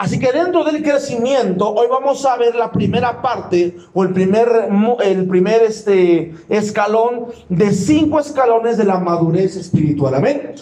Así que dentro del crecimiento, hoy vamos a ver la primera parte o el primer, el primer este, escalón de cinco escalones de la madurez espiritual. Amén.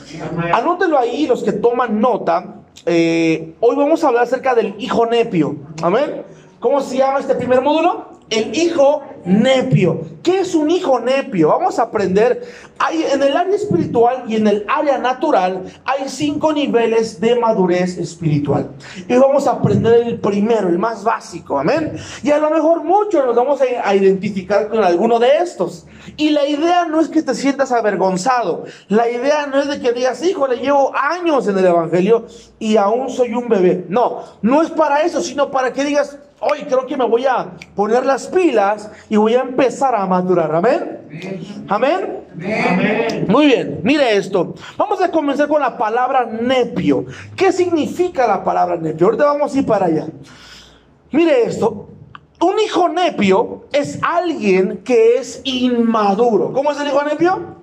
Anótelo ahí, los que toman nota. Eh, hoy vamos a hablar acerca del hijo nepio. Amén. ¿Cómo se llama este primer módulo? El hijo nepio. ¿Qué es un hijo nepio? Vamos a aprender. Hay, en el área espiritual y en el área natural hay cinco niveles de madurez espiritual. Y vamos a aprender el primero, el más básico. Amén. Y a lo mejor muchos nos vamos a, identificar con alguno de estos. Y la idea no es que te sientas avergonzado. La idea no es de que digas, híjole, llevo años en el Evangelio y aún soy un bebé. No, no es para eso, sino para que digas, hoy creo que me voy a poner las pilas y voy a empezar a madurar. Amén. Amén. Amén. Muy bien, mire esto. Vamos a comenzar con la palabra nepio. ¿Qué significa la palabra nepio? Ahorita vamos a ir para allá. Mire esto. Un hijo nepio es alguien que es inmaduro. ¿Cómo es el hijo nepio?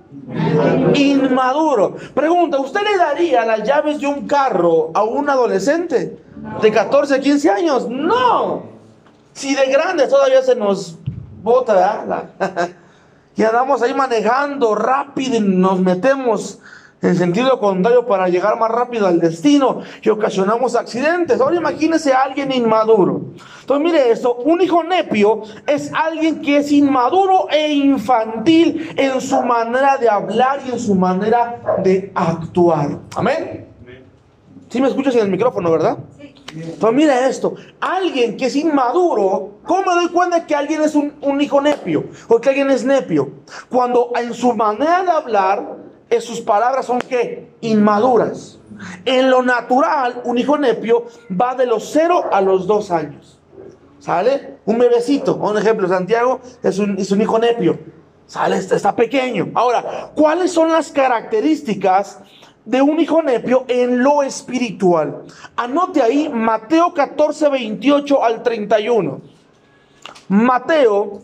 Inmaduro. Pregunta, ¿usted le daría las llaves de un carro a un adolescente de 14, 15 años? No. Si de grande todavía se nos bota, y andamos ahí manejando rápido y nos metemos en sentido contrario para llegar más rápido al destino y ocasionamos accidentes. Ahora imagínese a alguien inmaduro. Entonces mire esto, un hijo nepio es alguien que es inmaduro e infantil en su manera de hablar y en su manera de actuar. Amén. ¿Sí me escuchas en el micrófono, verdad? Entonces mire esto, alguien que es inmaduro, ¿cómo me doy cuenta que alguien es un, un hijo nepio? O que alguien es nepio. Cuando en su manera de hablar sus palabras son que inmaduras. En lo natural, un hijo nepio va de los 0 a los 2 años. ¿Sale? Un bebecito, un ejemplo, Santiago es un, es un hijo nepio. ¿Sale? Está, está pequeño. Ahora, ¿cuáles son las características de un hijo nepio en lo espiritual? Anote ahí Mateo 14, 28 al 31. Mateo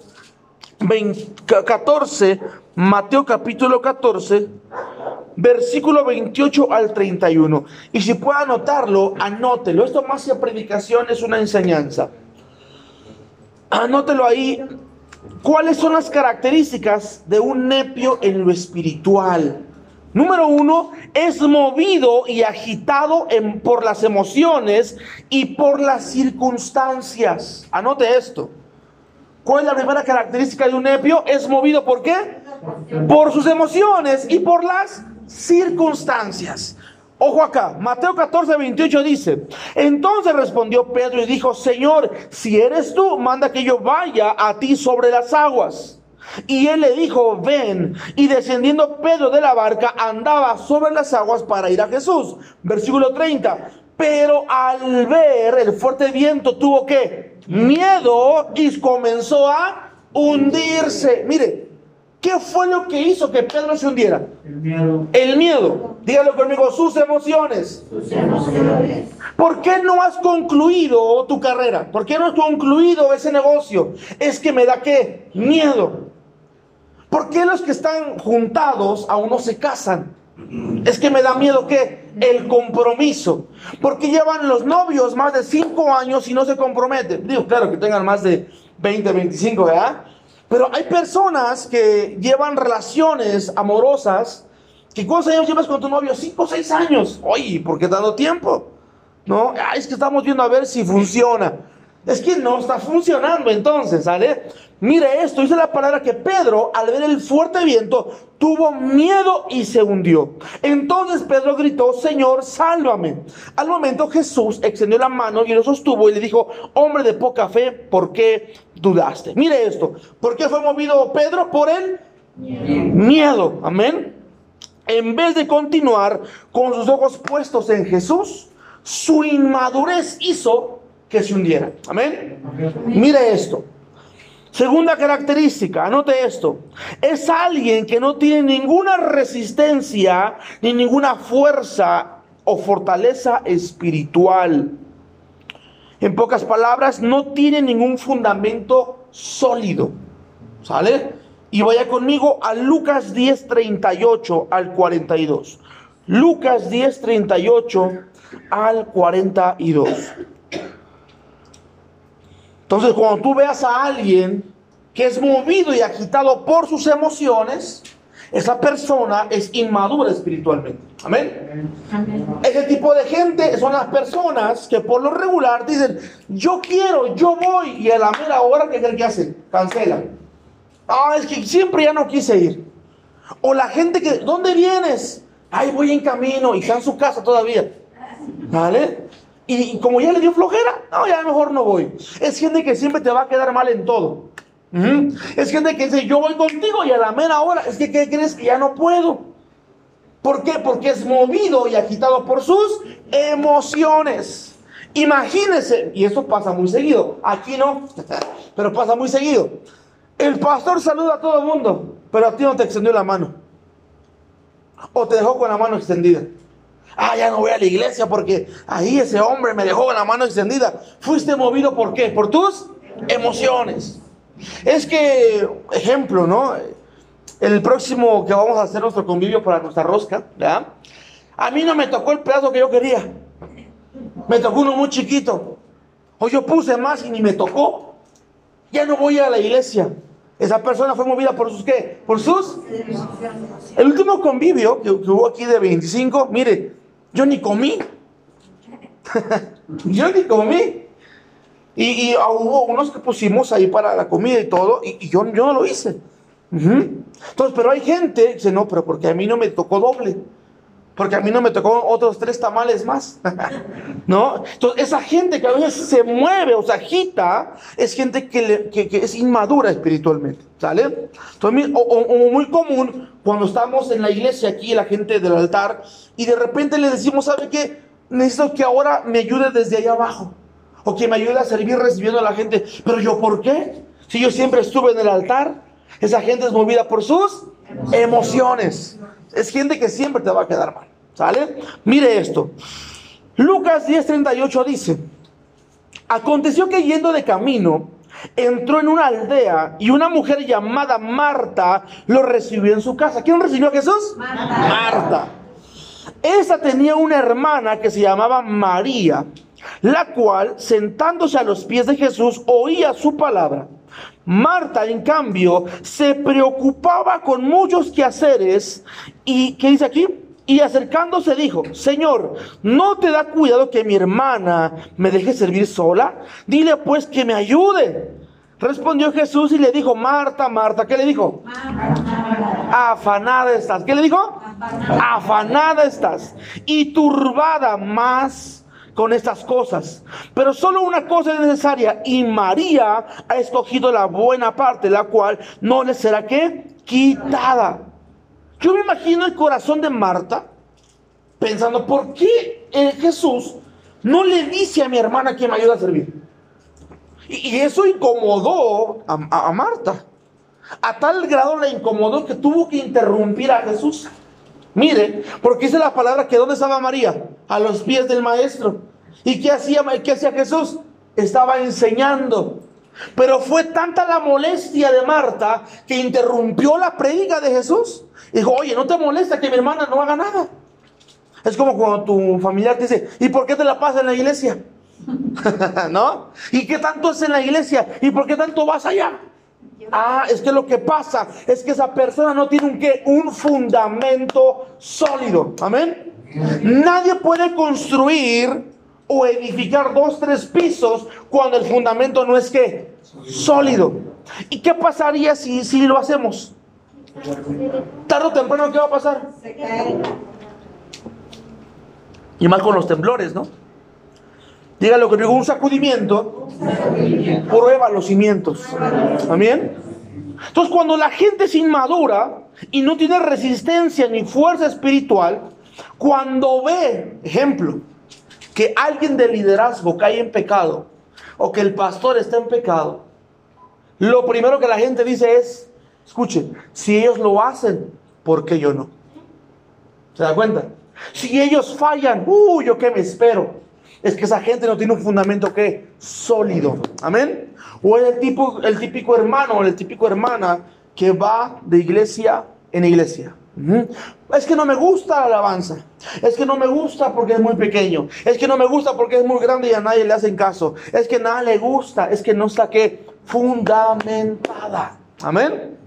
14, Mateo capítulo 14, versículo 28 al 31. Y si puede anotarlo, anótelo. Esto más que predicación es una enseñanza. Anótelo ahí. ¿Cuáles son las características de un nepio en lo espiritual? Número uno, es movido y agitado en, por las emociones y por las circunstancias. Anote esto. ¿Cuál es la primera característica de un nepio? Es movido por qué? Por sus emociones y por las circunstancias. Ojo acá, Mateo 14, 28 dice, entonces respondió Pedro y dijo, Señor, si eres tú, manda que yo vaya a ti sobre las aguas. Y él le dijo, ven. Y descendiendo Pedro de la barca, andaba sobre las aguas para ir a Jesús. Versículo 30. Pero al ver el fuerte viento tuvo que miedo y comenzó a hundirse. Mire, ¿qué fue lo que hizo que Pedro se hundiera? El miedo. El miedo. Dígalo conmigo, sus emociones. Sus emociones. ¿Por qué no has concluido tu carrera? ¿Por qué no has concluido ese negocio? Es que me da qué? Miedo. ¿Por qué los que están juntados aún no se casan? Es que me da miedo que el compromiso. Porque llevan los novios más de 5 años y no se comprometen. Digo, claro que tengan más de 20, 25, ¿verdad? Pero hay personas que llevan relaciones amorosas. que ¿Cuántos años llevas con tu novio? 5 o 6 años. Oye, ¿por qué dando tiempo? No, es que estamos viendo a ver si funciona. Es que no está funcionando entonces, ¿sale? Mire esto, dice la palabra que Pedro, al ver el fuerte viento, tuvo miedo y se hundió. Entonces Pedro gritó, Señor, sálvame. Al momento Jesús extendió la mano y lo sostuvo y le dijo, hombre de poca fe, ¿por qué dudaste? Mire esto, ¿por qué fue movido Pedro? Por el miedo. miedo. Amén. En vez de continuar con sus ojos puestos en Jesús, su inmadurez hizo que se hundiera. Amén. Mire esto. Segunda característica, anote esto, es alguien que no tiene ninguna resistencia ni ninguna fuerza o fortaleza espiritual. En pocas palabras, no tiene ningún fundamento sólido. ¿Sale? Y vaya conmigo a Lucas 10, 38 al 42. Lucas 10, 38 al 42. Entonces, cuando tú veas a alguien que es movido y agitado por sus emociones, esa persona es inmadura espiritualmente. Amén. Ese tipo de gente son las personas que por lo regular dicen, yo quiero, yo voy, y a la mera hora, ¿qué creen que hacen? Cancelan. Ah, es que siempre ya no quise ir. O la gente que, ¿dónde vienes? Ay, voy en camino y está en su casa todavía. ¿Vale? Y, como ya le dio flojera, no, ya mejor no voy. Es gente que siempre te va a quedar mal en todo. Es gente que dice, yo voy contigo y a la mera hora, es que ¿qué crees que ya no puedo? ¿Por qué? Porque es movido y agitado por sus emociones. Imagínense, y eso pasa muy seguido, aquí no, pero pasa muy seguido. El pastor saluda a todo el mundo, pero a ti no te extendió la mano. O te dejó con la mano extendida. Ah, ya no voy a la iglesia porque ahí ese hombre me dejó con la mano extendida. Fuiste movido por qué? Por tus emociones. Es que, ejemplo, ¿no? El próximo que vamos a hacer nuestro convivio para nuestra rosca, ¿ya? A mí no me tocó el pedazo que yo quería. Me tocó uno muy chiquito. O yo puse más y ni me tocó. Ya no voy a la iglesia. Esa persona fue movida por sus qué? Por sus... El último convivio que, hubo aquí de 25, mire, yo ni comí. yo ni comí. Y, hubo unos que pusimos ahí para la comida y todo, y, yo, yo no lo hice. Entonces, pero hay gente que dice, no, pero porque a mí no me tocó doble. Porque a mí no me tocó otros tres tamales más. ¿No? Entonces, esa gente que a veces se mueve o se agita, es gente que, es inmadura espiritualmente. ¿Sale? Entonces, o, muy común, cuando estamos en la iglesia aquí, la gente del altar, y de repente le decimos, ¿sabe qué? Necesito que ahora me ayude desde allá abajo o que me ayude a servir recibiendo a la gente. Pero yo, ¿por qué? Si yo siempre estuve en el altar, esa gente es movida por sus emociones. Es gente que siempre te va a quedar mal. ¿Sale? Mire esto. Lucas 10:38 dice, aconteció que yendo de camino, entró en una aldea y una mujer llamada Marta lo recibió en su casa. ¿Quién recibió a Jesús? Marta. Marta. Esa tenía una hermana que se llamaba María la cual, sentándose a los pies de Jesús, oía su palabra. Marta, en cambio, se preocupaba con muchos quehaceres y, ¿qué dice aquí? Y acercándose dijo, Señor, ¿no te da cuidado que mi hermana me deje servir sola? Dile pues que me ayude. Respondió Jesús y le dijo, Marta, Marta, ¿qué le dijo? Afanada estás. ¿Qué le dijo? Afanada estás. Y turbada más con estas cosas. Pero solo una cosa es necesaria y María ha escogido la buena parte, la cual no le será que quitada. Yo me imagino el corazón de Marta pensando, ¿por qué Jesús no le dice a mi hermana que me ayuda a servir? Y, eso incomodó a, a Marta. A tal grado le incomodó que tuvo que interrumpir a Jesús. Mire, porque dice la palabra que ¿dónde estaba María? A los pies del maestro. ¿Y qué hacía, qué hacía Jesús? Estaba enseñando. Pero fue tanta la molestia de Marta que interrumpió la predica de Jesús. Dijo, oye, ¿no te molesta que mi hermana no haga nada? Es como cuando tu familiar te dice, ¿y por qué te la pasas en la iglesia? ¿No? ¿Y qué tanto es en la iglesia? ¿Y por qué tanto vas allá? Ah, es que lo que pasa es que esa persona no tiene un qué, un fundamento sólido. Amén. Nadie puede construir o edificar dos, tres pisos cuando el fundamento no es que sólido. ¿Y qué pasaría si, si lo hacemos? Tarde o temprano, ¿qué va a pasar? Y más con los temblores, ¿no? Dígalo que digo, un sacudimiento prueba los cimientos. ¿Amén? Entonces, cuando la gente es inmadura y no tiene resistencia ni fuerza espiritual, cuando ve, ejemplo, que alguien de liderazgo cae en pecado o que el pastor está en pecado, lo primero que la gente dice es, escuchen, si ellos lo hacen, ¿por qué yo no? ¿Se da cuenta? Si ellos fallan, uy, yo qué me espero. Es que esa gente no tiene un fundamento que sólido. Amén. O es el, tipo, el típico hermano o el típico hermana que va de iglesia en iglesia. Es que no me gusta la alabanza. Es que no me gusta porque es muy pequeño. Es que no me gusta porque es muy grande y a nadie le hacen caso. Es que nada le gusta. Es que no está que fundamentada. Amén.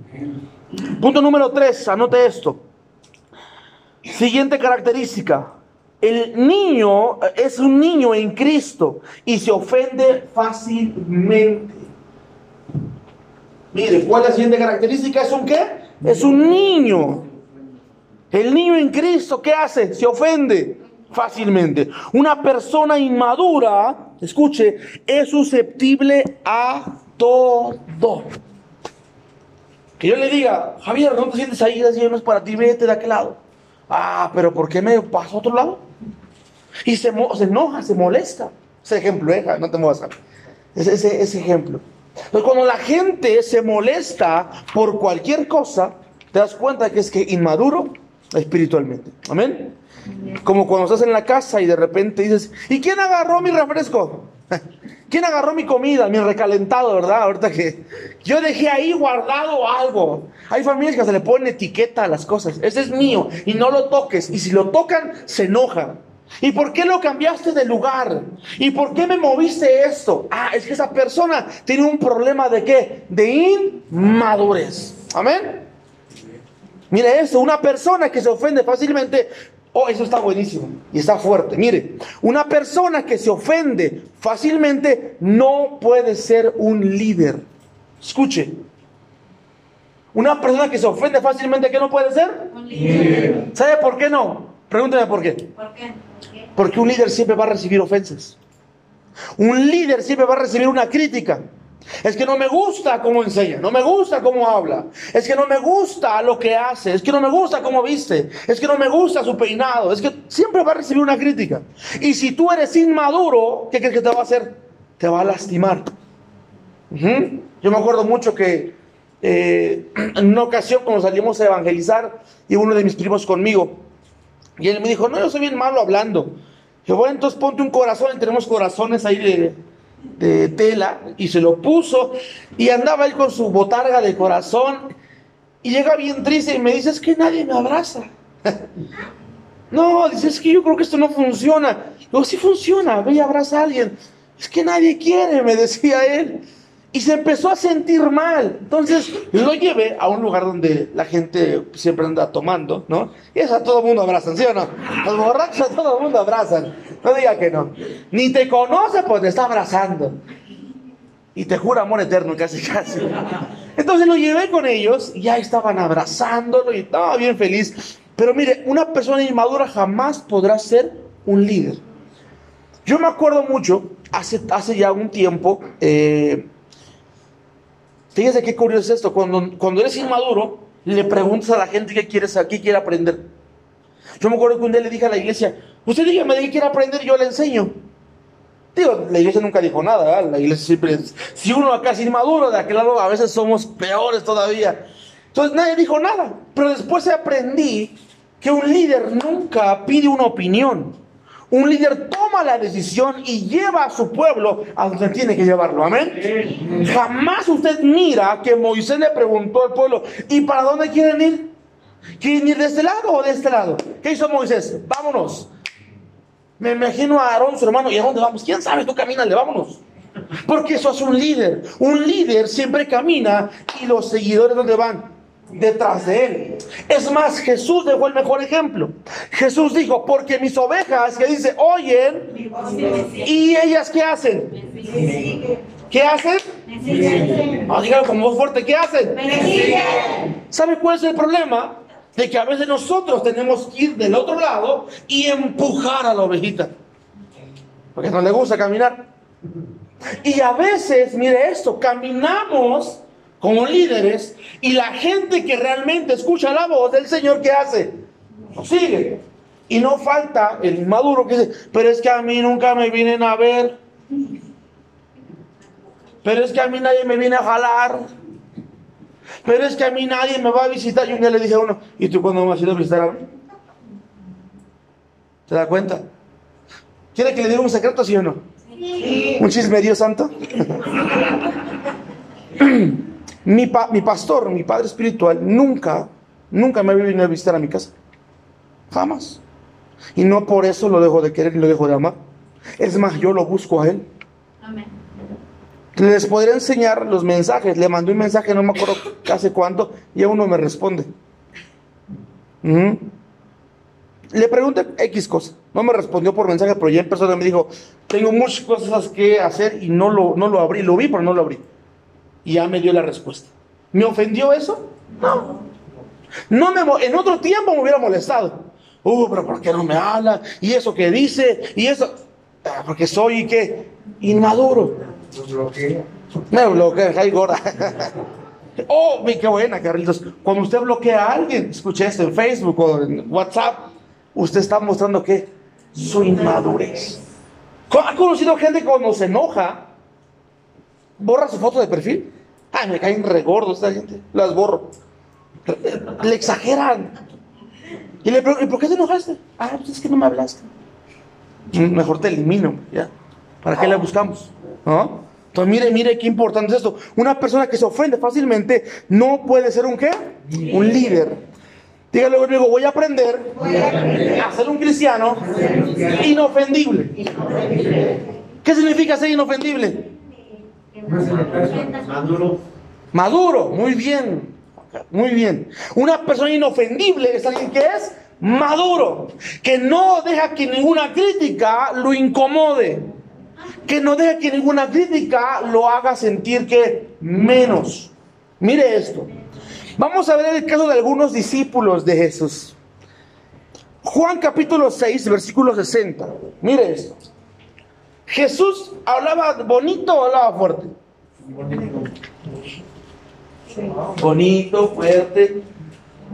Punto número tres. Anote esto. Siguiente característica. El niño es un niño en Cristo y se ofende fácilmente. Mire, ¿cuál es la siguiente característica? ¿Es un qué? Es un niño. El niño en Cristo, ¿qué hace? Se ofende fácilmente. Una persona inmadura, escuche, es susceptible a todo. Que yo le diga, Javier, ¿no te sientes ahí? Así no es para ti, vete de aquel lado. Ah, pero ¿por qué me paso a otro lado? Y se, enoja, se molesta. Ese ejemplo, ¿eh? no te muevas. Ese, ese, ese ejemplo. Entonces, cuando la gente se molesta por cualquier cosa, te das cuenta que es que inmaduro espiritualmente. Amén. Como cuando estás en la casa y de repente dices, ¿y quién agarró mi refresco? ¿Quién agarró mi comida, mi recalentado, verdad? Ahorita que yo dejé ahí guardado algo. Hay familias que se le ponen etiqueta a las cosas. Ese es mío y no lo toques. Y si lo tocan, se enojan. ¿Y por qué lo cambiaste de lugar? ¿Y por qué me moviste esto? Ah, es que esa persona tiene un problema de qué? De inmadurez. Amén. Mire esto, una persona que se ofende fácilmente, oh, eso está buenísimo y está fuerte. Mire, una persona que se ofende fácilmente no puede ser un líder. Escuche, una persona que se ofende fácilmente, ¿qué no puede ser? Un líder. ¿Sabe por qué no? Pregúnteme por qué. ¿Por qué? ¿Por qué? Porque un líder siempre va a recibir ofensas. Un líder siempre va a recibir una crítica. Es que no me gusta cómo enseña, no me gusta cómo habla, es que no me gusta lo que hace, es que no me gusta cómo viste, es que no me gusta su peinado, es que siempre va a recibir una crítica. Y si tú eres inmaduro, ¿qué crees que te va a hacer? Te va a lastimar. Yo me acuerdo mucho que eh, en una ocasión cuando salimos a evangelizar, y uno de mis primos conmigo, y él me dijo, no, yo soy bien malo hablando. Yo, bueno, entonces ponte un corazón, y tenemos corazones ahí de, de tela, y se lo puso, y andaba él con su botarga de corazón, y llega bien triste y me dice, es que nadie me abraza. no, dice, es que yo creo que esto no funciona. Digo, sí funciona, ve y abraza a alguien. Es que nadie quiere, me decía él. Y se empezó a sentir mal. Entonces lo llevé a un lugar donde la gente siempre anda tomando, ¿no? Y eso a todo mundo abrazan, ¿sí o no? Los borrachos a todo mundo abrazan. No diga que no. Ni te conoce, pues te está abrazando. Y te jura amor eterno, casi, casi. Entonces lo llevé con ellos y ya estaban abrazándolo y estaba bien feliz. Pero mire, una persona inmadura jamás podrá ser un líder. Yo me acuerdo mucho, hace, hace ya un tiempo, eh, fíjese qué curioso es esto, cuando, cuando eres inmaduro, le preguntas a la gente qué quieres, qué quiere aprender. Yo me acuerdo que un día le dije a la iglesia, usted dígame de qué quiere aprender yo le enseño. Digo, la iglesia nunca dijo nada. La iglesia siempre, si uno acá es inmaduro, de aquel lado a veces somos peores todavía. Entonces nadie dijo nada, pero después aprendí que un líder nunca pide una opinión. Un líder toma la decisión y lleva a su pueblo a donde tiene que llevarlo. Amén. Jamás usted mira que Moisés le preguntó al pueblo, ¿y para dónde quieren ir? ¿Quieren ir de este lado o de este lado? ¿Qué hizo Moisés? Vámonos. Me imagino a Aarón, su hermano, ¿y a dónde vamos? ¿Quién sabe? Tú camínale, vámonos. Porque eso es un líder. Un líder siempre camina y los seguidores ¿dónde van? Detrás de él. Es más, Jesús dejó el mejor ejemplo. Jesús dijo, porque mis ovejas, que dice, oyen, y ellas ¿qué hacen? ¿Qué hacen? Sigue. No, dígalo con voz fuerte, ¿qué hacen? ¿Sabe cuál es el problema? De que a veces nosotros tenemos que ir del otro lado y empujar a la ovejita. Porque no le gusta caminar. Y a veces, mire esto, caminamos como líderes y la gente que realmente escucha la voz del Señor, ¿qué hace? Nos sigue. Y no falta el inmaduro que dice, pero es que a mí nunca me vienen a ver. Pero es que a mí nadie me viene a jalar. Pero es que a mí nadie me va a visitar. Y un día le dije a uno, ¿y tú cuándo me vas a ir a visitar a mí? ¿Te das cuenta? ¿Quiere que le diga un secreto, sí o no? ¿Un chisme Dios santo? mi, pa- mi pastor, mi padre espiritual, nunca nunca me venido a visitar a mi casa. Jamás. Y no por eso lo dejo de querer y lo dejo de amar. Es más, yo lo busco a él. Amén. Les podría enseñar los mensajes. Le mandé un mensaje, no me acuerdo hace cuánto, y aún no me responde. Le pregunté X cosa. No me respondió por mensaje, pero ya en persona me dijo, tengo muchas cosas que hacer y no lo, no lo abrí. Lo vi, pero no lo abrí. Y ya me dio la respuesta. ¿Me ofendió eso? No. No me, en otro tiempo me hubiera molestado. Uh, pero ¿por qué no me habla? Y eso que dice, y eso. Ah, porque soy, ¿qué? Inmaduro. Me bloquea, ay gorda. Oh, mi, qué buena, Carlitos. Cuando usted bloquea a alguien, escuché esto en Facebook o en WhatsApp, usted está mostrando que su inmadurez. ¿Ha conocido gente que cuando se enoja, borra su foto de perfil? Ay, me caen regordos esta gente. Las borro. Le exageran. Y le pregunto, ¿y por qué te enojaste? Ah, pues es que no me hablaste. Mm, Mejor te elimino, ya. ¿Para qué le buscamos? ¿No? Entonces, mire, mire qué importante es esto. Una persona que se ofende fácilmente no puede ser un qué? Un líder. Dígale conmigo, voy a aprender a ser un cristiano inofendible. ¿Qué significa ser inofendible? Maduro. Maduro, muy bien, muy bien. Una persona inofendible es alguien que es maduro, que no deja que ninguna crítica lo incomode, que no deja que ninguna crítica lo haga sentir que menos. Mire esto. Vamos a ver el caso de algunos discípulos de Jesús. Juan capítulo 6, versículo 60. Mire esto. Jesús hablaba bonito o hablaba fuerte. bonito, fuerte.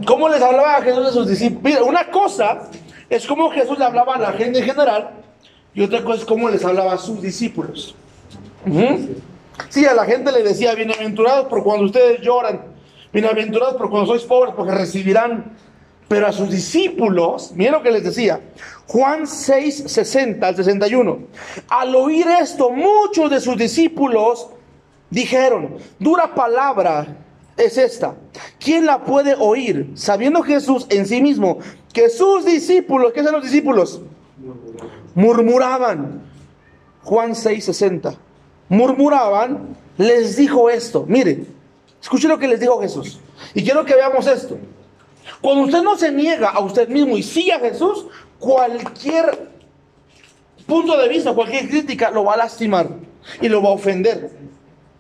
¿Cómo les hablaba a Jesús de sus discípulos? Mira, una cosa es cómo Jesús le hablaba a la gente en general y otra cosa es cómo les hablaba a sus discípulos. Ujú. Sí, a la gente le decía, bienaventurados por cuando ustedes lloran, bienaventurados por cuando sois pobres, porque recibirán. Pero a sus discípulos, miren lo que les decía, Juan 6, 60 al 61. Al oír esto, muchos de sus discípulos dijeron, dura palabra es esta. ¿Quién la puede oír? Sabiendo Jesús en sí mismo que sus discípulos, ¿qué son los discípulos? Murmuraban. Juan 6:60. Murmuraban, les dijo esto. Mire, escuche lo que les dijo Jesús. Y quiero que veamos esto. Cuando usted no se niega a usted mismo y sigue a Jesús, cualquier punto de vista, cualquier crítica lo va a lastimar y lo va a ofender.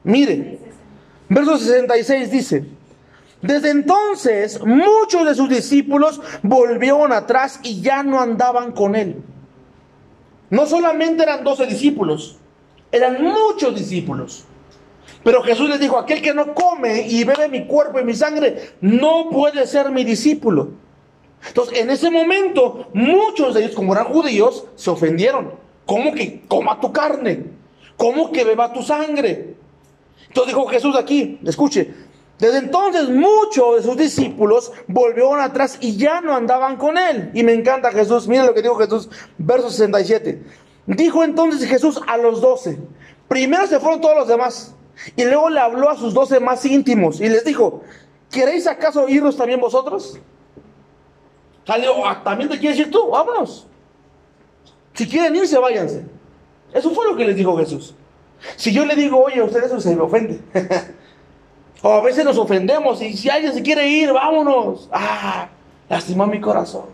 Mire, verso 66 dice, desde entonces muchos de sus discípulos volvieron atrás y ya no andaban con él. No solamente eran 12 discípulos, eran muchos discípulos. Pero Jesús les dijo, aquel que no come y bebe mi cuerpo y mi sangre, no puede ser mi discípulo. Entonces, en ese momento, muchos de ellos, como eran judíos, se ofendieron. ¿Cómo que coma tu carne? ¿Cómo que beba tu sangre? Entonces dijo Jesús aquí, escuche, desde entonces muchos de sus discípulos volvieron atrás y ya no andaban con él. Y me encanta Jesús, miren lo que dijo Jesús, verso 67. Dijo entonces Jesús a los doce, primero se fueron todos los demás, y luego le habló a sus doce más íntimos y les dijo, ¿queréis acaso irnos también vosotros? "Ah, ¿también te quieres ir tú? Vámonos. Si quieren irse, váyanse. Eso fue lo que les dijo Jesús. Si yo le digo, oye, usted eso se me ofende. o a veces nos ofendemos y si alguien se quiere ir, vámonos. Ah, lastimó mi corazón.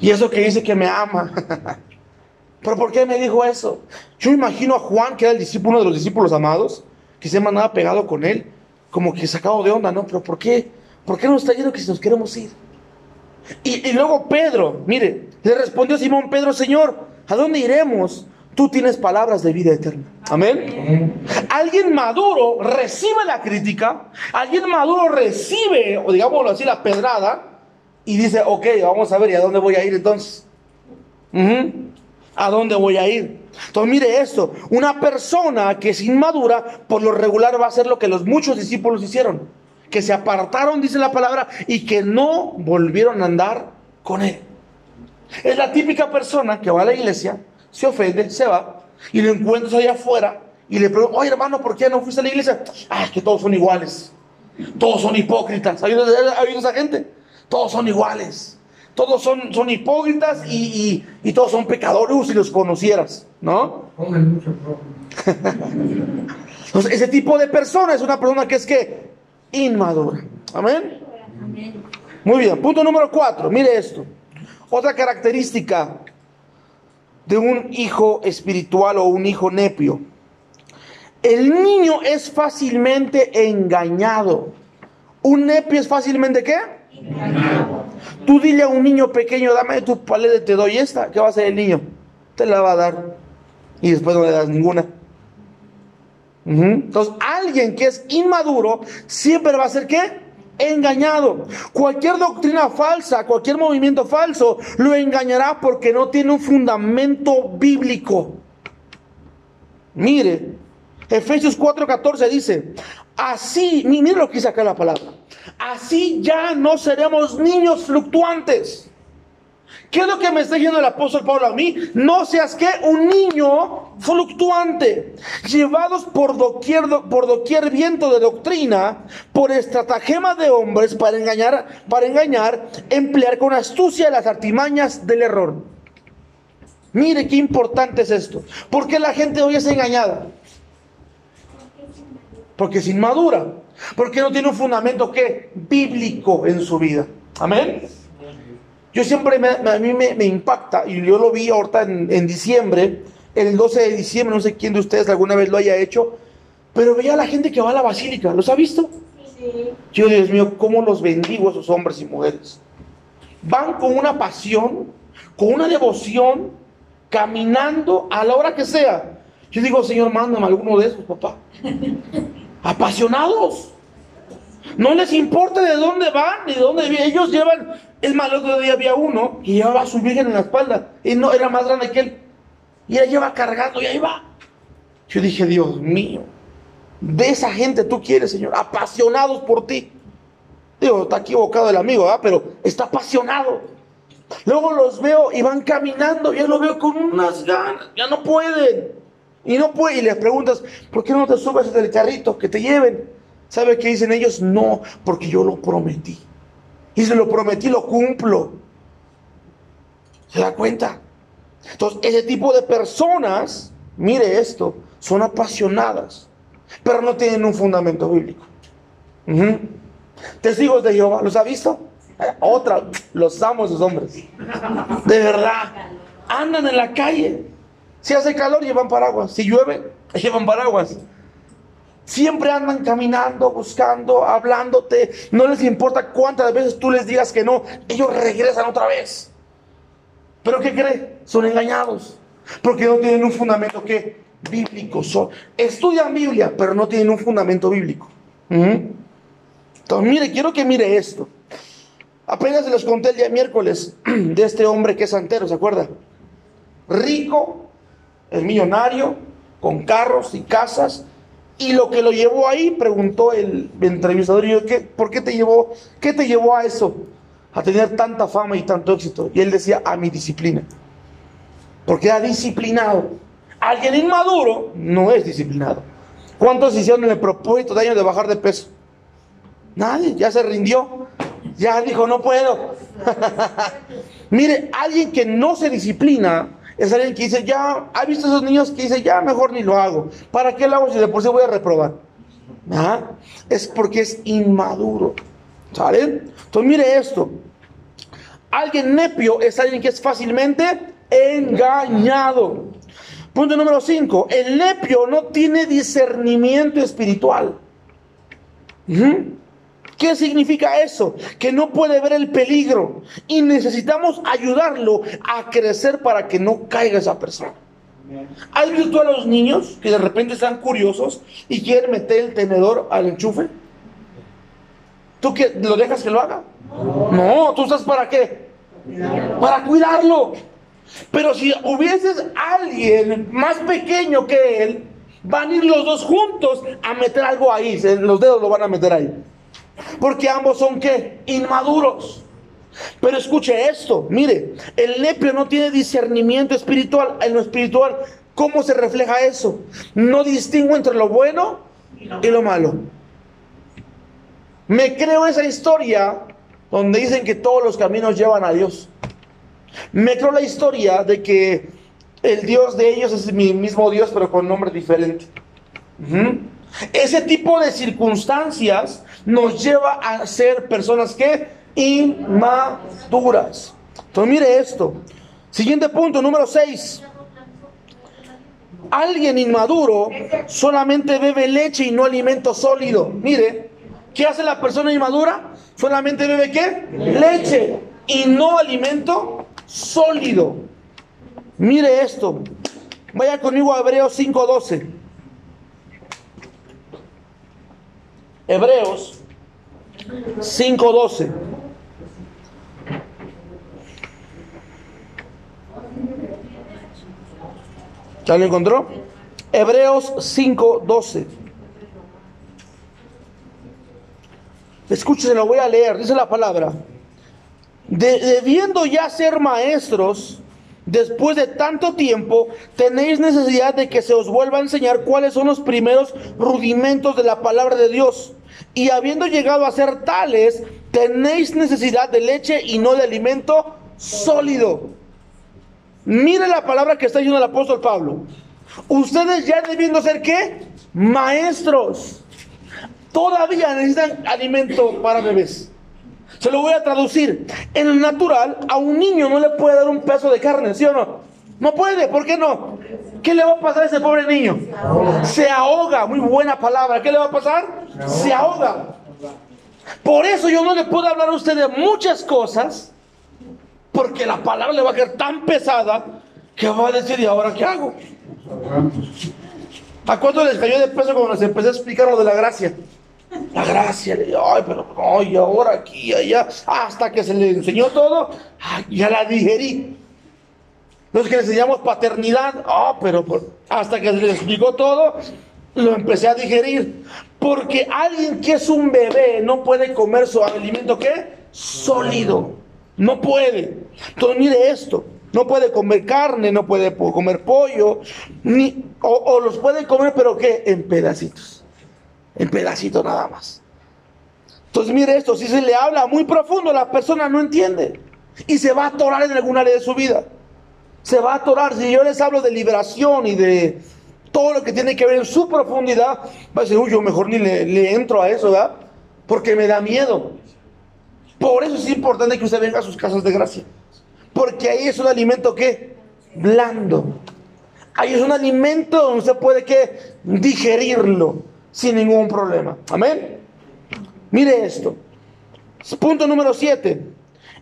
Y eso que dice que me ama. Pero ¿por qué me dijo eso? Yo imagino a Juan, que era el discípulo, uno de los discípulos amados, que se mandaba pegado con él, como que sacado de onda, ¿no? Pero ¿por qué? ¿Por qué nos está yendo que si nos queremos ir? Y, y luego Pedro, mire, le respondió Simón Pedro, Señor, ¿a dónde iremos? Tú tienes palabras de vida eterna. Amén. Alguien maduro recibe la crítica, alguien maduro recibe, o digámoslo así, la pedrada, y dice, ok, vamos a ver, ¿y a dónde voy a ir entonces? ¿A dónde voy a ir? Entonces mire esto, una persona que es inmadura, por lo regular va a hacer lo que los muchos discípulos hicieron, que se apartaron, dice la palabra, y que no volvieron a andar con él. Es la típica persona que va a la iglesia, se ofende, se va, y lo encuentras allá afuera, y le preguntas, oye hermano, ¿por qué no fuiste a la iglesia? Ah, es que todos son iguales. Todos son hipócritas. ¿Ha oído, ha oído esa gente? Todos son iguales. Todos son, son hipócritas y, y- y todos son pecadores uh, si los conocieras, ¿no? Comen mucho rojo. Entonces, ese tipo de persona es una persona que es que inmadura. Amén. Muy bien, punto número cuatro, mire esto. Otra característica de un hijo espiritual o un hijo nepio. El niño es fácilmente engañado. ¿Un nepio es fácilmente qué? Tú dile a un niño pequeño, dame tu paleta, te doy esta. ¿Qué va a hacer el niño? Te la va a dar. Y después no le das ninguna. Entonces, alguien que es inmaduro siempre va a ser qué? Engañado. Cualquier doctrina falsa, cualquier movimiento falso, lo engañará porque no tiene un fundamento bíblico. Mire, Efesios 4:14 dice, así, mi- mire lo que dice acá la palabra, así ya no seremos niños fluctuantes. ¿Qué es lo que me está diciendo el apóstol Pablo a mí? No seas que un niño fluctuante, llevados por doquier, por doquier viento de doctrina, por estratagema de hombres para engañar, para engañar, emplear con astucia las artimañas del error. Mire qué importante es esto. ¿Por qué la gente hoy es engañada? Porque es inmadura. Porque no tiene un fundamento que bíblico en su vida. Amén. Yo siempre, me- a mí me, me impacta, y yo lo vi ahorita en, en diciembre, el 12 de diciembre, no sé quién de ustedes alguna vez lo haya hecho, pero veía a la gente que va a la basílica, ¿los ha visto? Sí. Yo, Dios mío, cómo los bendigo a esos hombres y mujeres. Van con una pasión, con una devoción, caminando a la hora que sea. Yo digo, Señor, mándame alguno de esos, papá. Apasionados. No les importa de dónde van ni de dónde vienen. Ellos llevan. Es más, el otro día había uno que llevaba a su virgen en la espalda. Y no era más grande que él. Y él lleva cargando y ahí va. Yo dije, Dios mío. De esa gente tú quieres, Señor. Apasionados por ti. Digo, está equivocado el amigo, ¿verdad? Pero está apasionado. Luego los veo y van caminando. Yo los veo con unas ganas. Ya no pueden. Y no pueden. Y les preguntas, ¿por qué no te subes del carrito? Que te lleven. ¿Sabe qué dicen ellos? No, porque yo lo prometí. Y si lo prometí, lo cumplo. ¿Se da cuenta? Entonces, ese tipo de personas, mire esto, son apasionadas, pero no tienen un fundamento bíblico. Testigos de Jehová, ¿los ha visto? Otra, los amo esos hombres. De verdad. Andan en la calle. Si hace calor, llevan paraguas. Si llueve, llevan paraguas. Siempre andan caminando, buscando, hablándote. No les importa cuántas veces tú les digas que no. Ellos regresan otra vez. ¿Pero qué cree? Son engañados. Porque no tienen un fundamento que bíblico. Son, estudian Biblia, pero no tienen un fundamento bíblico. Ujú. Entonces, mire, quiero que mire esto. Apenas los conté el día miércoles de este hombre que es santero, ¿se acuerda? Rico, es millonario, con carros y casas. Y lo que lo llevó ahí, preguntó el entrevistador, y yo, ¿qué, ¿por qué te llevó? ¿Qué te llevó a eso? A tener tanta fama y tanto éxito. Y él decía, a mi disciplina. Porque era disciplinado. Alguien inmaduro no es disciplinado. ¿Cuántos hicieron el propósito de años de bajar de peso? Nadie, ya se rindió. Ya dijo, no puedo. Mire, alguien que no se disciplina es alguien que dice, ya, ¿ha visto esos niños que dice, ya mejor ni lo hago? ¿Para qué lo hago si de por sí voy a reprobar? ¿Ah? Es porque es inmaduro. ¿Sale? Entonces mire esto. Alguien nepio es alguien que es fácilmente engañado. Punto número 5. El nepio no tiene discernimiento espiritual. Ujú. ¿Qué significa eso? Que no puede ver el peligro y necesitamos ayudarlo a crecer para que no caiga esa persona. ¿Has visto a los niños que de repente están curiosos y quieren meter el tenedor al enchufe? ¿Tú que lo dejas que lo haga? No, tú estás para qué? Para cuidarlo. Pero si hubieses alguien más pequeño que él, van a ir los dos juntos a meter algo ahí. Los dedos lo van a meter ahí. Porque ambos son qué? Inmaduros. Pero escuche esto, mire, el nepio no tiene discernimiento espiritual. En lo espiritual, ¿cómo se refleja eso? No distingo entre lo bueno y lo malo. Me creo esa historia donde dicen que todos los caminos llevan a Dios. Me creo la historia de que el Dios de ellos es mi mismo Dios, pero con nombre diferente. Ese tipo de circunstancias nos lleva a ser personas que inmaduras. Entonces mire esto. Siguiente punto, número 6. Alguien inmaduro solamente bebe leche y no alimento sólido. Mire, ¿qué hace la persona inmadura? Solamente bebe qué? Leche y no alimento sólido. Mire esto. Vaya conmigo a Hebreos 5:12. Hebreos 5:12. ¿Ya lo encontró? Hebreos 5:12. Escúchese, lo voy a leer. Dice la palabra. De- debiendo ya ser maestros, después de tanto tiempo, tenéis necesidad de que se os vuelva a enseñar cuáles son los primeros rudimentos de la palabra de Dios. Y habiendo llegado a ser tales, tenéis necesidad de leche y no de alimento sólido. Mire la palabra que está diciendo el apóstol Pablo. Ustedes ya debiendo ser qué? Maestros. Todavía necesitan alimento para bebés. Se lo voy a traducir. En el natural, a un niño no le puede dar un pedazo de carne, ¿sí o no? No puede, ¿por qué no? ¿Qué le va a pasar a ese pobre niño? Se ahoga, muy buena palabra. ¿Qué le va a pasar? Se ahoga. Por eso yo no le puedo hablar a usted de muchas cosas, porque la palabra le va a quedar tan pesada que va a decir, ¿y ahora qué hago? ¿A cuánto les cayó de peso cuando les empecé a explicar lo de la gracia? La gracia, le digo, ay, pero ay, ahora aquí, allá, hasta que se le enseñó todo, ya la digerí. Los que le enseñamos paternidad, ah, pero hasta que se le explicó todo, lo empecé a digerir. Porque alguien que es un bebé no puede comer su alimento, ¿qué? Sólido. No puede. Entonces, mire esto. No puede comer carne, no puede comer pollo, ni, o, o los puede comer, pero ¿qué? En pedacitos. En pedacitos nada más. Entonces, mire esto. Si se le habla muy profundo, la persona no entiende. Y se va a atorar en algún área de su vida se va a atorar. Si yo les hablo de liberación y de todo lo que tiene que ver en su profundidad, va a decir, uy, yo mejor ni le, le entro a eso, ¿verdad? Porque me da miedo. Por eso es importante que usted venga a sus casas de gracia. Porque ahí es un alimento que blando. Ahí es un alimento donde usted puede que digerirlo sin ningún problema. Amén. Mire esto. Punto número 7.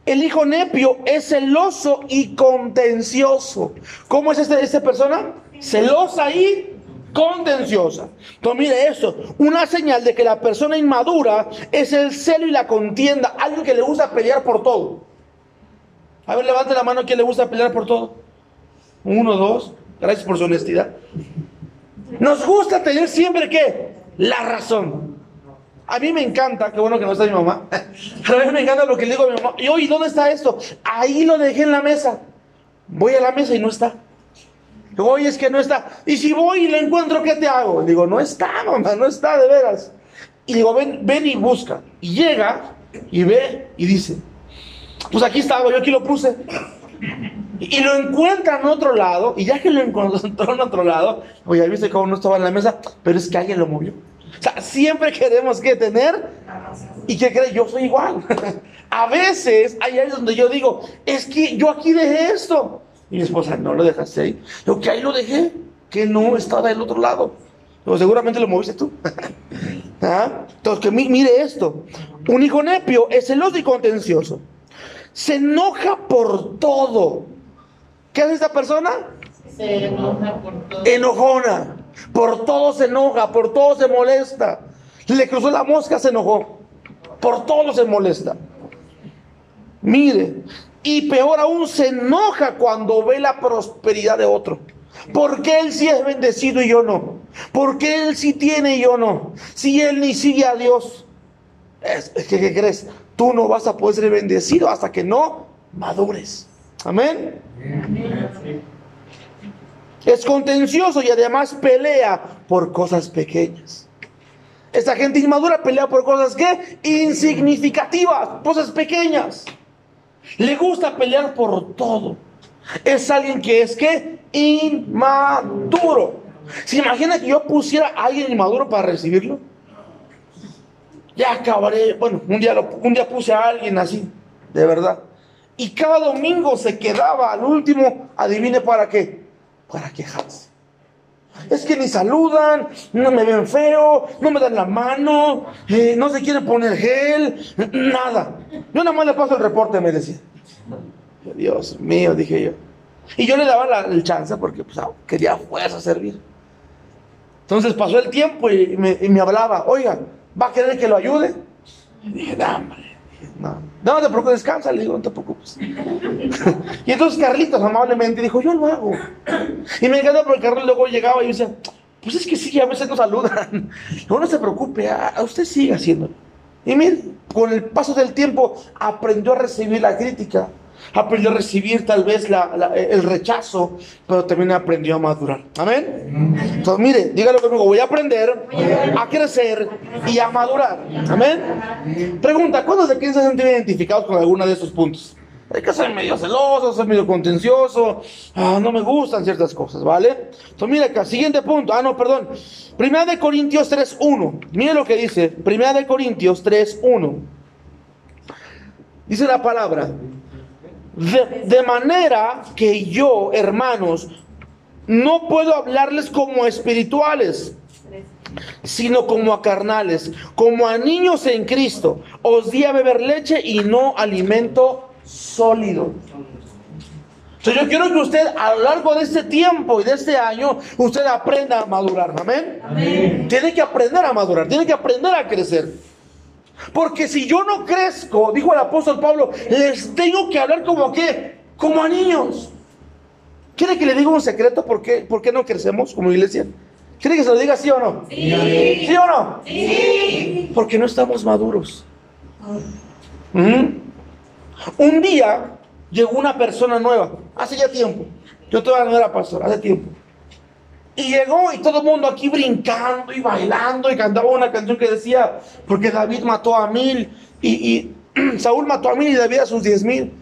El hijo nepio es celoso y contencioso. ¿Cómo es este, esta persona? Celosa y contenciosa. Entonces mire esto, una señal de que la persona inmadura es el celo y la contienda, alguien que le gusta pelear por todo. A ver, levante la mano a quien le gusta pelear por todo. Uno, dos, gracias por su honestidad. Nos gusta tener siempre que la razón. A mí me encanta, qué bueno que no está mi mamá. A mí me encanta lo que le digo a mi mamá. Y oye, ¿dónde está esto? Ahí lo dejé en la mesa. Voy a la mesa y no está. Oye, es que no está. Y si voy y lo encuentro, ¿qué te hago? Digo, no está, mamá, no está, de veras. Y digo, ven, ven y busca. Y llega y ve y dice, pues aquí estaba, yo aquí lo puse. Y lo encuentra en otro lado, y ya que lo encontró en otro lado, oye, ¿viste cómo no estaba en la mesa? Pero es que alguien lo movió. O sea, siempre queremos que tener, y que cree, yo soy igual. A veces hay áreas donde yo digo, es que yo aquí dejé esto. Y mi esposa, no lo dejaste ahí. Digo, que ahí lo dejé, que no estaba del otro lado. Seguramente lo moviste tú. ¿Ah? Entonces, que mi- mire esto. Un hijo nepio es celoso y contencioso. Se enoja por todo. ¿Qué hace esta persona? Se enoja por todo. Enojona. Por todo se enoja, por todo se molesta. Le cruzó la mosca, se enojó. Por todo se molesta. Mire, y peor aún se enoja cuando ve la prosperidad de otro. ¿Por qué él sí es bendecido y yo no? ¿Por qué él sí tiene y yo no? Si él ni sigue a Dios. Es, que, ¿qué crees? Tú no vas a poder ser bendecido hasta que no madures. Amén. Es contencioso y además pelea por cosas pequeñas. Esta gente inmadura pelea por cosas que insignificativas, cosas pequeñas. Le gusta pelear por todo. Es alguien que es que inmaduro. ¿Se imagina que yo pusiera a alguien inmaduro para recibirlo? Ya acabaré. Bueno, un día, un día puse a alguien así, de verdad. Y cada domingo se quedaba al último, adivine para qué, para quejarse. Es que ni saludan, no me ven feo, no me dan la mano, eh, no se quieren poner gel, nada. Yo nada más le paso el reporte, me decía. Dios mío, dije yo. Y yo le daba la, el chance porque pues, ah, quería fuerza servir. Entonces pasó el tiempo y me, hablaba, oiga, ¿va a querer que lo ayude? Y dije, hombre. No, no te preocupes, descansa, le digo, no te preocupes. y entonces Carlitos amablemente dijo, yo lo hago. Y me encanta porque Carlos luego llegaba y yo decía, pues es que sí, a veces nos saludan. No, no se preocupe, a, a usted sigue haciéndolo. Y mire, con el paso del tiempo aprendió a recibir la crítica, aprendió a recibir tal vez el rechazo, pero también aprendió a madurar. Amén. Entonces, mire, dígalo conmigo, voy a aprender a crecer y a madurar. Amén. Pregunta, ¿cuántos de aquí se sienten identificados con alguno de esos puntos? Hay que ser medio celoso, ser medio contencioso. Ah, no me gustan ciertas cosas, ¿vale? Entonces, mira acá, siguiente punto. Ah, no, perdón. Primera de Corintios 3.1. Mire lo que dice. Primera de Corintios 3.1. Dice la palabra. De, de manera que yo, hermanos, no puedo hablarles como espirituales, sino como a carnales, como a niños en Cristo. Os di a beber leche y no alimento sólido. Entonces yo quiero que usted a lo largo de este tiempo y de este año, usted aprenda a madurar. Amén. Tiene que aprender a madurar, tiene que aprender a crecer. Porque si yo no crezco, dijo el apóstol Pablo, les tengo que hablar como qué, como a niños. ¿Quiere que le diga un secreto por qué, por qué no crecemos como iglesia? ¿Quiere que se lo diga sí o no? Sí. ¿Sí o no? Sí. Porque no estamos maduros. Un día llegó una persona nueva, hace ya tiempo. Yo todavía no era pastor, hace tiempo. Y llegó y todo el mundo aquí brincando y bailando y cantaba una canción que decía, porque David mató a mil y, y Saúl mató a mil y David a sus diez mil.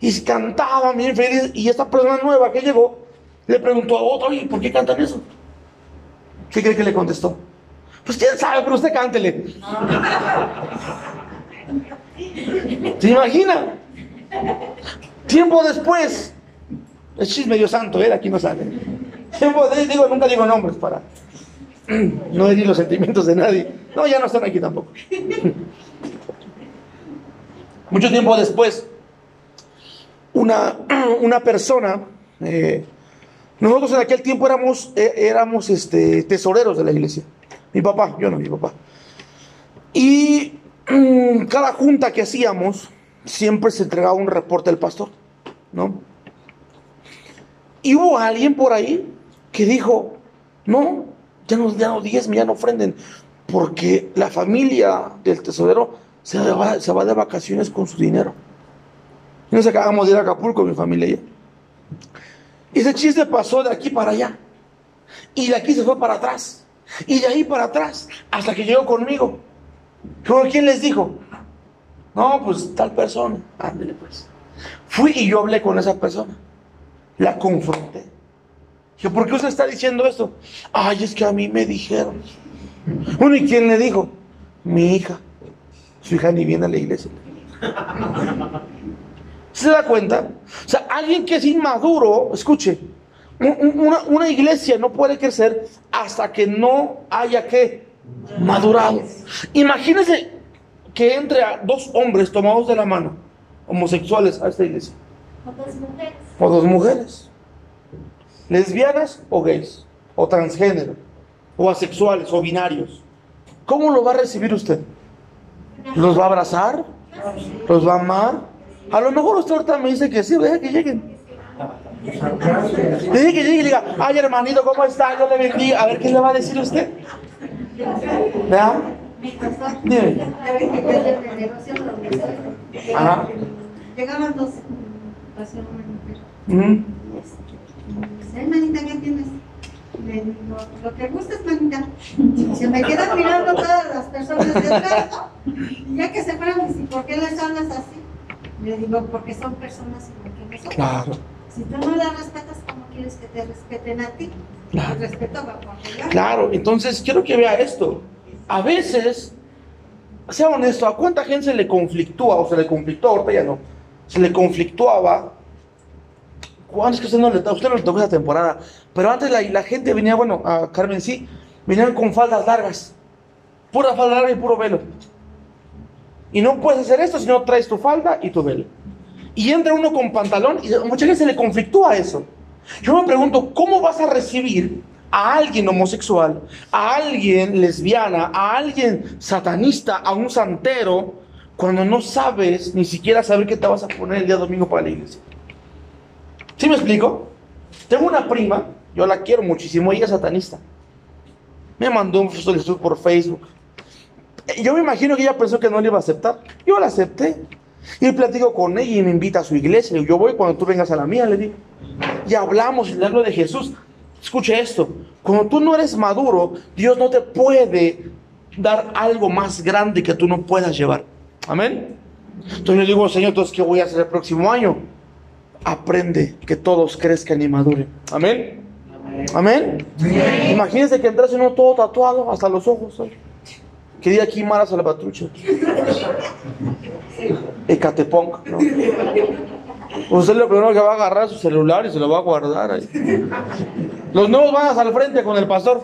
Y cantaban bien feliz. Y esta persona nueva que llegó le preguntó a otro, oye, ¿por qué cantan eso? ¿Qué cree que le contestó? Pues quién sabe, pero usted cántele. ¿Se imagina? Tiempo después, es chisme Dios santo, ¿eh? De aquí no sale. Nunca digo nombres para no herir los sentimientos de nadie. No, ya no están aquí tampoco. Mucho tiempo después, una, una persona, eh, nosotros en aquel tiempo éramos, eh, éramos este, tesoreros de la iglesia. Mi papá, yo no, mi papá. Y mm, cada junta que hacíamos, siempre se entregaba un reporte al pastor, ¿no? Y hubo alguien por ahí que dijo, no, ya no, ya no diezmen, ya no ofrenden, porque la familia del tesorero se va, se va de vacaciones con su dinero. Y nos acabamos de ir a Acapulco, mi familia y. Y ese chiste pasó de aquí para allá. Y de aquí se fue para atrás. Y de ahí para atrás. Hasta que llegó conmigo. Luego, ¿quién les dijo? No, pues tal persona. Ándele pues. Fui y yo hablé con esa persona. La confronté. Dije, ¿por qué usted está diciendo esto? Ay, es que a mí me dijeron. Bueno, ¿y quién le dijo? Mi hija. Su hija ni viene a la iglesia. ¿Se da cuenta? O sea, alguien que es inmaduro, escuche, un- un- una, una iglesia no puede crecer hasta que no haya que madurado. Imagínense que entre a dos hombres tomados de la mano, homosexuales, a esta iglesia, ¿Cuántas mujeres? o dos mujeres, lesbianas o gays, o transgénero, o asexuales, o binarios. ¿Cómo lo va a recibir usted? ¿Los va a abrazar? ¿Los va a amar? A lo mejor usted ahorita me dice que sí, deje que lleguen. Deje que llegue y diga, ay hermanito, ¿cómo está? Dios le bendiga. A ver, ¿qué le va a decir usted? ¿Verdad? Dime. Ajá. Llegaban dos, pasó una mujer. Dice, hermanita, ¿qué tienes? Le digo, lo que gustes, manita. Se me quedan mirando todas las personas detrás, ¿no? Y ya que se fueron, dice, ¿por qué les hablas así? Le digo, porque son personas como que nosotros. Claro, Si tú no las respetas, ¿cómo quieres que te respeten a ti? Claro. El respeto va por claro. Entonces, quiero que vea esto. A veces, sea honesto, ¿a cuánta gente se le conflictúa o se le conflictó, ahorita ya no, se le conflictuaba? ¿Cuántos que usted no le, usted no le tocó esa temporada? Pero antes la, la gente venía, bueno, a Carmen sí, venían con faldas largas. Pura falda larga y puro velo. Y no puedes hacer esto si no traes tu falda y tu velo. Y entra uno con pantalón y mucha gente se le conflictúa eso. Yo me pregunto, ¿cómo vas a recibir a alguien homosexual, a alguien lesbiana, a alguien satanista, a un santero, cuando no sabes ni siquiera saber qué te vas a poner el día domingo para la iglesia? ¿Sí me explico? Tengo una prima, yo la quiero muchísimo, ella es satanista. Me mandó un solicitud por Facebook. Yo me imagino que ella pensó que no le iba a aceptar. Yo la acepté. Y platico con ella y me invita a su iglesia. Yo voy cuando tú vengas a la mía, le digo. Y hablamos y le hablo de Jesús. Escuche esto. Cuando tú no eres maduro, Dios no te puede dar algo más grande que tú no puedas llevar. Amén. Entonces le digo, Señor, entonces, ¿qué voy a hacer el próximo año? Aprende que todos crezcan y maduren. Amén. Amén. Imagínense que entras uno todo tatuado hasta los ojos. ¿sabes? Que diga aquí Mara Salvatrucha. Ecatepong, ¿no? Usted lo primero que va a agarrar su celular y se lo va a guardar. Los nuevos van hasta el frente con el pastor.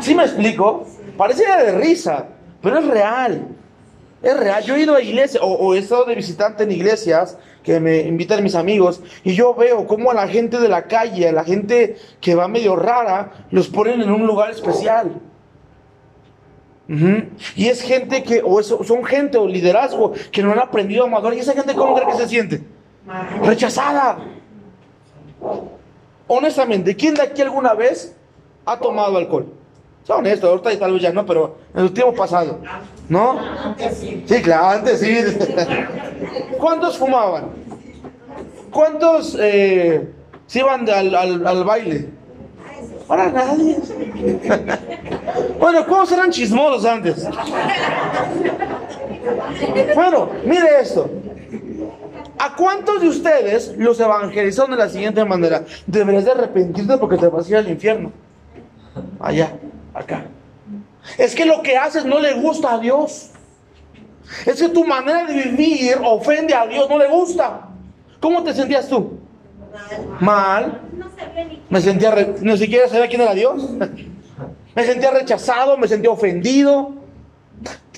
¿Sí me explico? Pareciera de risa, pero es real. Es real. Yo he ido a iglesias, o he estado de visitante en iglesias que me invitan mis amigos, y yo veo cómo a la gente de la calle, a la gente que va medio rara, los ponen en un lugar especial. Y es gente que, o eso- son gente o liderazgo que no han aprendido a madurar. ¿Y esa gente cómo cree que se siente? Rechazada. Honestamente, ¿quién de aquí alguna vez ha tomado alcohol? Sea honesto, ahorita tal vez ya no, pero en el tiempo pasado. ¿No? Sí, claro, antes sí. ¿Cuántos fumaban? ¿Cuántos eh, se iban al, al- al baile? Para nadie. bueno, ¿cuántos eran chismosos antes? Bueno, mire esto. ¿A cuántos de ustedes los evangelizaron de la siguiente manera? Deberías de arrepentirte porque te vas a ir al infierno. Allá, acá. Es que lo que haces no le gusta a Dios. Es que tu manera de vivir ofende a Dios, no le gusta. ¿Cómo te sentías tú? Mal. No ni Me sentía, re- ni siquiera sabía quién era Dios. Me sentía rechazado, me sentía ofendido.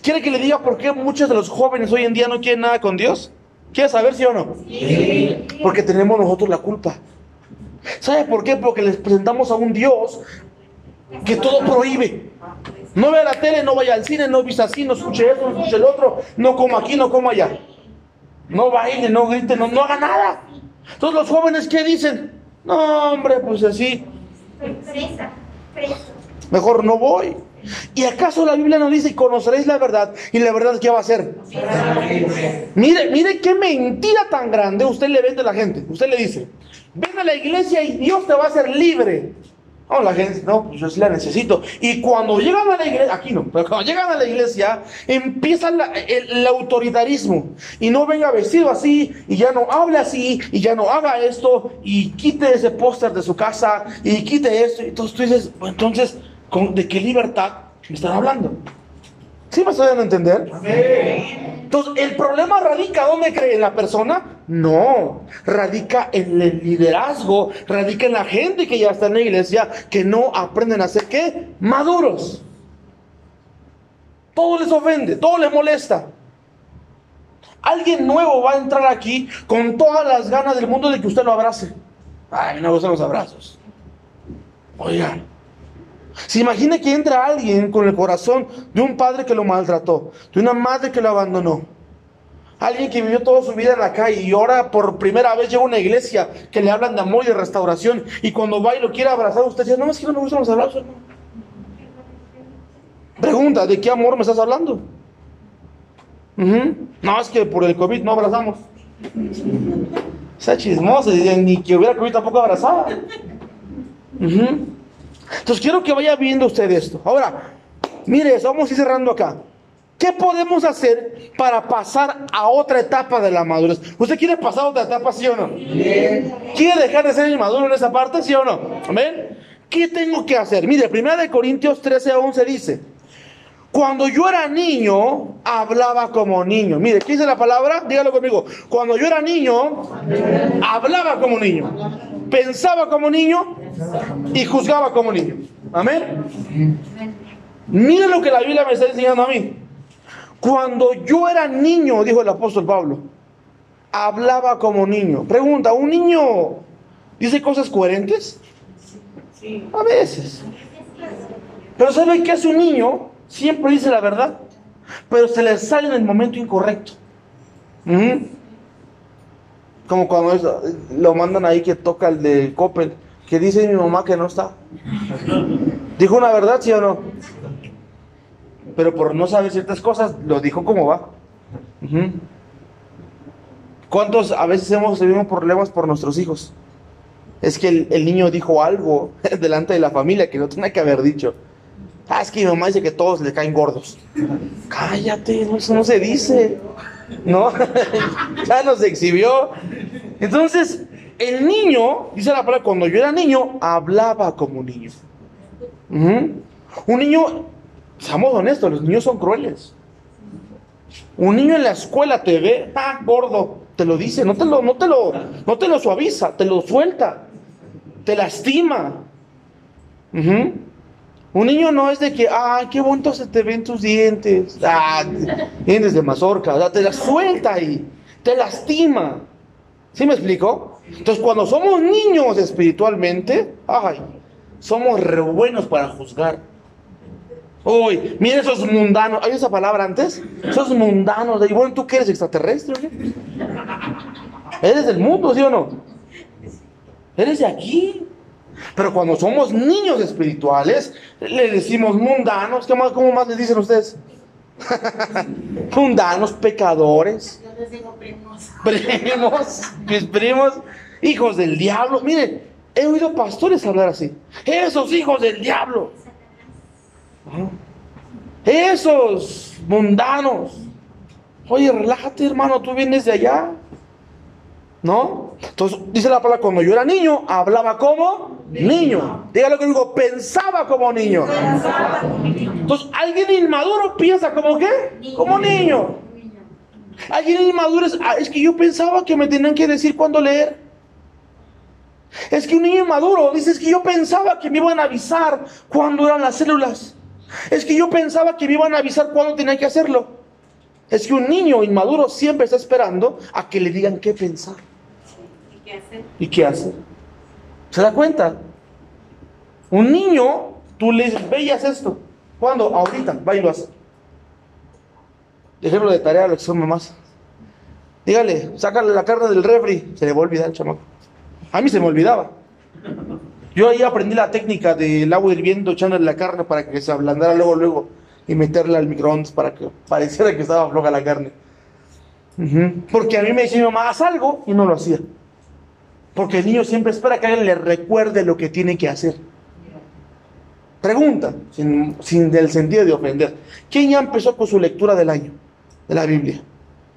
¿Quiere que le diga por qué muchos de los jóvenes hoy en día no quieren nada con Dios? ¿Quiere saber sí o no? Porque tenemos nosotros la culpa. ¿Sabe por qué? Porque les presentamos a un Dios que todo prohíbe. No vea la tele, no vaya al cine, no visa así, no escuche eso, no escuche el otro, no coma aquí, no coma allá. No baile, no grite, no, no haga nada. Entonces los jóvenes, ¿qué dicen? No, hombre, pues así, mejor no voy. ¿Y acaso la Biblia nos dice, y conoceréis la verdad? ¿Y la verdad qué va a hacer? Mire, mire qué mentira tan grande usted le vende a la gente. Usted le dice, ven a la iglesia y Dios te va a hacer libre. No, la gente, no, pues yo sí la necesito. Y cuando llegan a la iglesia, aquí no, pero cuando llegan a la iglesia, empieza la- el, el autoritarismo. Y no venga vestido así, y ya no hable así, y ya no haga esto, y quite ese póster de su casa, y quite esto. Entonces tú dices, "Bueno, entonces, ¿con- ¿de qué libertad me están hablando? ¿Sí me estoy dando a entender? Entonces, ¿el problema radica dónde cree? ¿En la persona? No, radica en el liderazgo, radica en la gente que ya está en la iglesia, que no aprenden a ser qué? Maduros. Todo les ofende, todo les molesta. Alguien nuevo va a entrar aquí con todas las ganas del mundo de que usted lo abrace. Ay, me gustan los abrazos. Oigan, se imagina que entra alguien con el corazón de un padre que lo maltrató, de una madre que lo abandonó. Alguien que vivió toda su vida en la calle y ahora por primera vez llega a una iglesia que le hablan de amor y de restauración y cuando va y lo quiere abrazar usted dice, no, es que no me gustan los abrazos, hermano. Pregunta, ¿de qué amor me estás hablando? No, es que por el COVID no abrazamos. Sea chismoso, ni que hubiera COVID tampoco abrazaba. Entonces quiero que vaya viendo usted esto. Ahora, mire, eso, vamos a ir cerrando acá. ¿Qué podemos hacer para pasar a otra etapa de la madurez? ¿Usted quiere pasar a otra etapa, sí o no? ¿Quiere dejar de ser inmaduro en esa parte, sí o no? Amén. ¿Qué tengo que hacer? Mire, 1 Corintios 13, 11 dice, cuando yo era niño, hablaba como niño. Mire, ¿qué dice la palabra? Dígalo conmigo. Cuando yo era niño, hablaba como niño. Pensaba como niño y juzgaba como niño. Amén. Mire lo que la Biblia me está enseñando a mí. Cuando yo era niño, dijo el apóstol Pablo, hablaba como niño. Pregunta, ¿un niño dice cosas coherentes? A veces. Pero ¿sabe qué hace un niño? Siempre dice la verdad, pero se le sale en el momento incorrecto. Como cuando lo mandan ahí que toca el de Coppel, que dice mi mamá que no está. ¿Dijo una verdad, sí o no? Pero por no saber ciertas cosas, lo dijo como va. ¿Cuántos a veces hemos tenido problemas por nuestros hijos? Es que el, niño dijo algo delante de la familia que no tenía que haber dicho. Ah, es que mi mamá dice que todos le caen gordos. Cállate, eso no se dice. ¿No? ya nos exhibió. Entonces, el niño, dice la palabra, cuando yo era niño, hablaba como niño. Un niño, seamos honestos, los niños son crueles. Un niño en la escuela te ve, ah, gordo, te lo dice, no te lo, no te lo, no te lo suaviza, te lo suelta, te lastima. Ujú. Un niño no es de que, ay, qué bonito se te ven tus dientes, ah, dientes de mazorca, o sea, te la suelta y te lastima. ¿Sí me explico? Entonces, cuando somos niños espiritualmente, ay, somos re buenos para juzgar. Uy, mira esos mundanos. ¿Hay esa palabra antes? Esos mundanos. De, bueno, ¿tú qué eres extraterrestre? ¿Eres del mundo, sí o no? ¿Eres de aquí? Pero cuando somos niños espirituales, le decimos mundanos. ¿Qué más, ¿Cómo más les dicen ustedes? mundanos, pecadores, Yo les digo primos. primos, mis primos, hijos del diablo. Miren, he oído pastores hablar así. Esos hijos del diablo. Esos mundanos. Oye, relájate, hermano, tú vienes de allá. ¿No? Entonces, dice la palabra, cuando yo era niño, hablaba como niño. Dígalo que digo, pensaba como niño. Entonces, alguien inmaduro piensa como qué? Como niño. Alguien inmaduro es, "Ah, es que yo pensaba que me tenían que decir cuándo leer. Es que un niño inmaduro dice, es que yo pensaba que me iban a avisar cuándo eran las células. Es que yo pensaba que me iban a avisar cuándo tenía que hacerlo. Es que un niño inmaduro siempre está esperando a que le digan qué pensar ¿Y y qué hacer. ¿Se da cuenta? Un niño, tú le dices, esto. ¿Cuándo? Ahorita, va y lo hace. Ejemplo de tarea, lo que son mamás. Dígale, sácale la carne del refri. Se le va a olvidar el chamaco. A mí se me olvidaba. Yo ahí aprendí la técnica del agua hirviendo, echándole la carne para que se ablandara luego, luego. Y meterla al microondas para que pareciera que estaba floja la carne. Porque a mí me decía mi mamá, haz algo, y no lo hacía. Porque el niño siempre espera que alguien le recuerde lo que tiene que hacer. Pregunta, sin, sin del sentido de ofender. ¿Quién ya empezó con su lectura del año de la Biblia?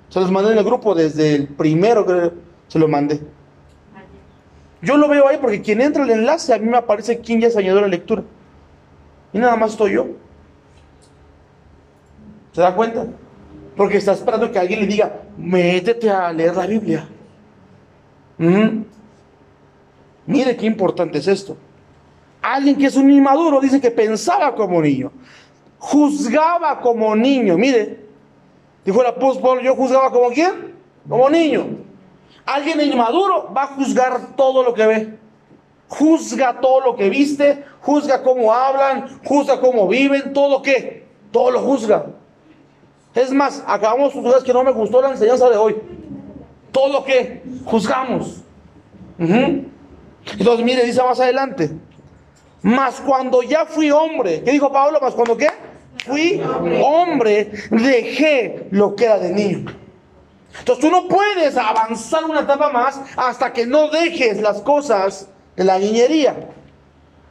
Se los mandé en el grupo desde el primero que se lo mandé. Yo lo veo ahí porque quien entra al enlace a mí me aparece quién ya se añadió la lectura. Y nada más estoy yo. ¿Se da cuenta? Porque está esperando que alguien le diga, métete a leer la Biblia. Ujú. Mire qué importante es esto. Alguien que es un inmaduro dice que pensaba como niño, juzgaba como niño. Mire, dijo el apóstol yo juzgaba como quién? Como niño. Alguien inmaduro va a juzgar todo lo que ve. Juzga todo lo que viste, juzga cómo hablan, juzga cómo viven, todo qué, todo lo juzga. Es más, acabamos de que no me gustó la enseñanza de hoy. Todo lo que juzgamos. Entonces, mire, dice más adelante. Mas cuando ya fui hombre, ¿qué dijo Pablo? Mas cuando qué? Fui hombre, dejé lo que era de niño. Entonces tú no puedes avanzar una etapa más hasta que no dejes las cosas de la niñería.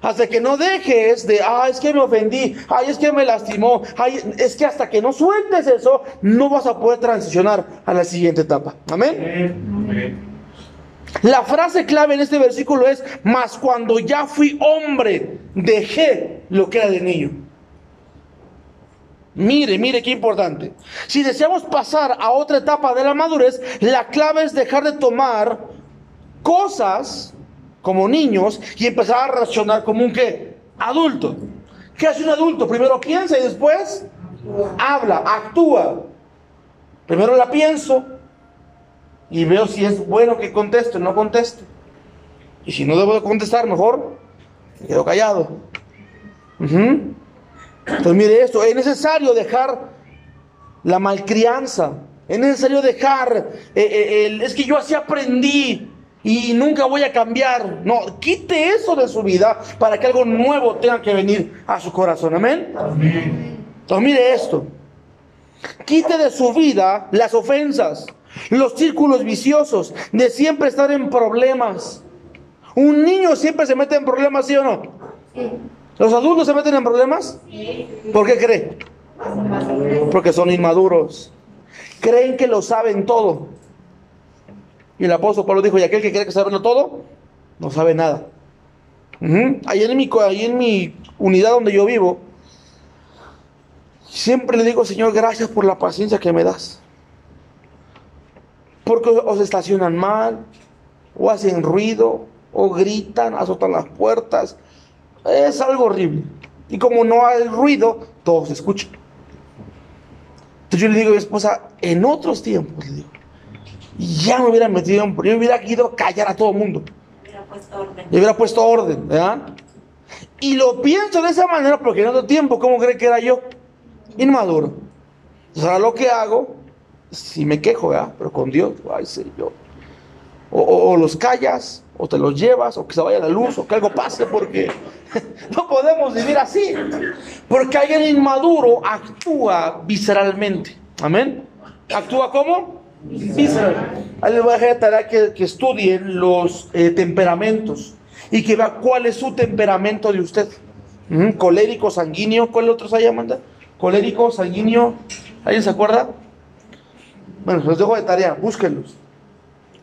Hasta que no dejes de, ah, es que me ofendí, ay, es que me lastimó, ay, es que hasta que no sueltes eso, no vas a poder transicionar a la siguiente etapa. Amén. La frase clave en este versículo es, mas cuando ya fui hombre, dejé lo que era de niño. Mire, mire qué importante. Si deseamos pasar a otra etapa de la madurez, la clave es dejar de tomar cosas como niños y empezar a reaccionar como un qué? Adulto. ¿Qué hace un adulto? Primero piensa y después habla, actúa. Primero la pienso y veo si es bueno que conteste o no conteste. Y si no debo de contestar, mejor me quedo callado. Entonces mire esto, es necesario dejar la malcrianza. Es necesario dejar, eh, eh, el, es que yo así aprendí y nunca voy a cambiar. No, quite eso de su vida para que algo nuevo tenga que venir a su corazón. Amén. Entonces mire esto. Quite de su vida las ofensas, los círculos viciosos, de siempre estar en problemas. Un niño siempre se mete en problemas, ¿sí o no? ¿Los adultos se meten en problemas? ¿Por qué cree? Porque son inmaduros. Creen que lo saben todo. Y el apóstol Pablo dijo, y aquel que cree que sabe todo, no sabe nada. ahí, en mi, ahí en mi unidad donde yo vivo, siempre le digo, Señor, gracias por la paciencia que me das. Porque os estacionan mal, o hacen ruido, o gritan, azotan las puertas. Es algo horrible. Y como no hay ruido, todos escuchan. Entonces yo le digo a mi esposa, en otros tiempos, le digo, ya me hubiera metido en... Yo hubiera ido a callar a todo el mundo. Hubiera puesto orden. Yo hubiera puesto orden, ¿verdad? Y lo pienso de esa manera porque en otro tiempo, ¿cómo cree que era yo? Inmaduro. O sea, lo que hago, si me quejo, ¿verdad? Pero con Dios, ay, sé yo. O, los callas, o te los llevas, o que se vaya la luz, o que algo pase, porque no podemos vivir así. Porque alguien inmaduro actúa visceralmente. Amén. ¿Actúa cómo? Ahí les voy a dejar que, estudien los eh, temperamentos y que vea cuál es su temperamento de usted. colérico, sanguíneo, ¿cuál otro se llama? Colérico, sanguíneo, ¿alguien se acuerda? Bueno, los dejo de tarea, búsquenlos.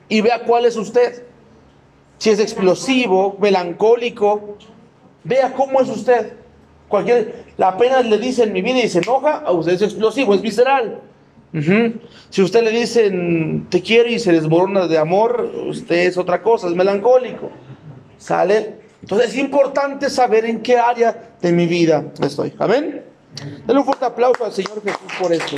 Y vea cuál es usted. Si es explosivo, melancólico, vea cómo es usted. Cualquier, la pena le dice en mi vida y se enoja, a usted es explosivo, es visceral. Si usted le dicen te quiero y se desmorona de amor, usted es otra cosa, es melancólico. ¿Sale? Entonces es importante saber en qué área de mi vida estoy. Amén. Denle un fuerte aplauso al Señor Jesús por esto.